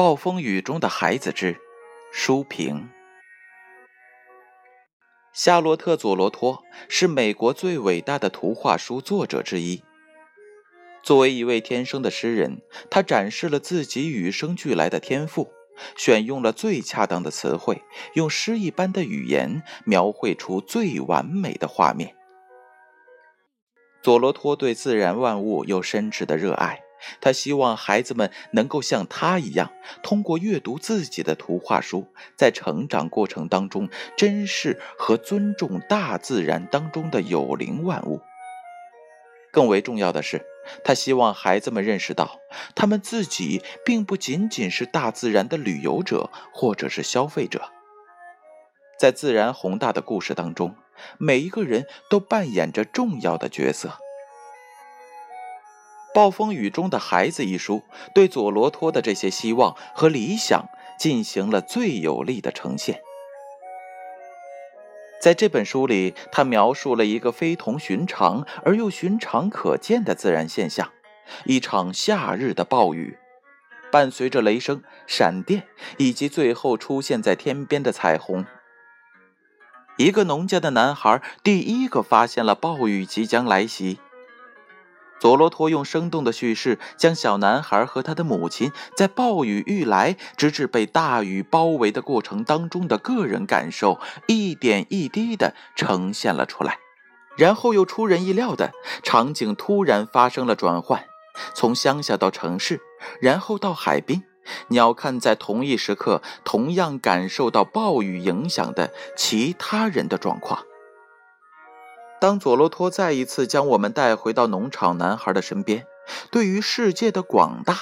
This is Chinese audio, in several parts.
暴风雨中的孩子之书评。夏洛特·佐罗托是美国最伟大的图画书作者之一。作为一位天生的诗人，他展示了自己与生俱来的天赋，选用了最恰当的词汇，用诗一般的语言描绘出最完美的画面。佐罗托对自然万物有深挚的热爱。他希望孩子们能够像他一样，通过阅读自己的图画书，在成长过程当中珍视和尊重大自然当中的有灵万物。更为重要的是，他希望孩子们认识到，他们自己并不仅仅是大自然的旅游者或者是消费者。在自然宏大的故事当中，每一个人都扮演着重要的角色。《暴风雨中的孩子》一书对佐罗托的这些希望和理想进行了最有力的呈现。在这本书里，他描述了一个非同寻常而又寻常可见的自然现象：一场夏日的暴雨，伴随着雷声、闪电，以及最后出现在天边的彩虹。一个农家的男孩第一个发现了暴雨即将来袭。佐罗托用生动的叙事，将小男孩和他的母亲在暴雨欲来，直至被大雨包围的过程当中的个人感受，一点一滴地呈现了出来。然后又出人意料的场景突然发生了转换，从乡下到城市，然后到海滨，鸟看在同一时刻同样感受到暴雨影响的其他人的状况。当佐罗托再一次将我们带回到农场男孩的身边，对于世界的广大，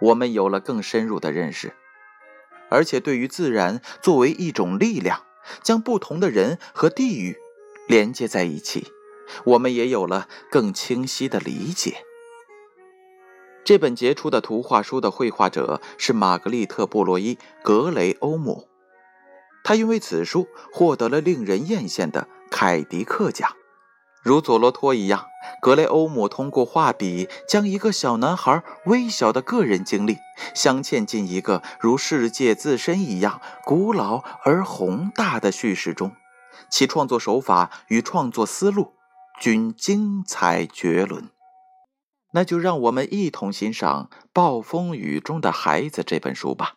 我们有了更深入的认识，而且对于自然作为一种力量，将不同的人和地域连接在一起，我们也有了更清晰的理解。这本杰出的图画书的绘画者是玛格丽特·布洛伊·格雷欧姆，他因为此书获得了令人艳羡的凯迪克奖。如佐罗托一样，格雷欧姆通过画笔，将一个小男孩微小的个人经历镶嵌进一个如世界自身一样古老而宏大的叙事中，其创作手法与创作思路均精彩绝伦。那就让我们一同欣赏《暴风雨中的孩子》这本书吧。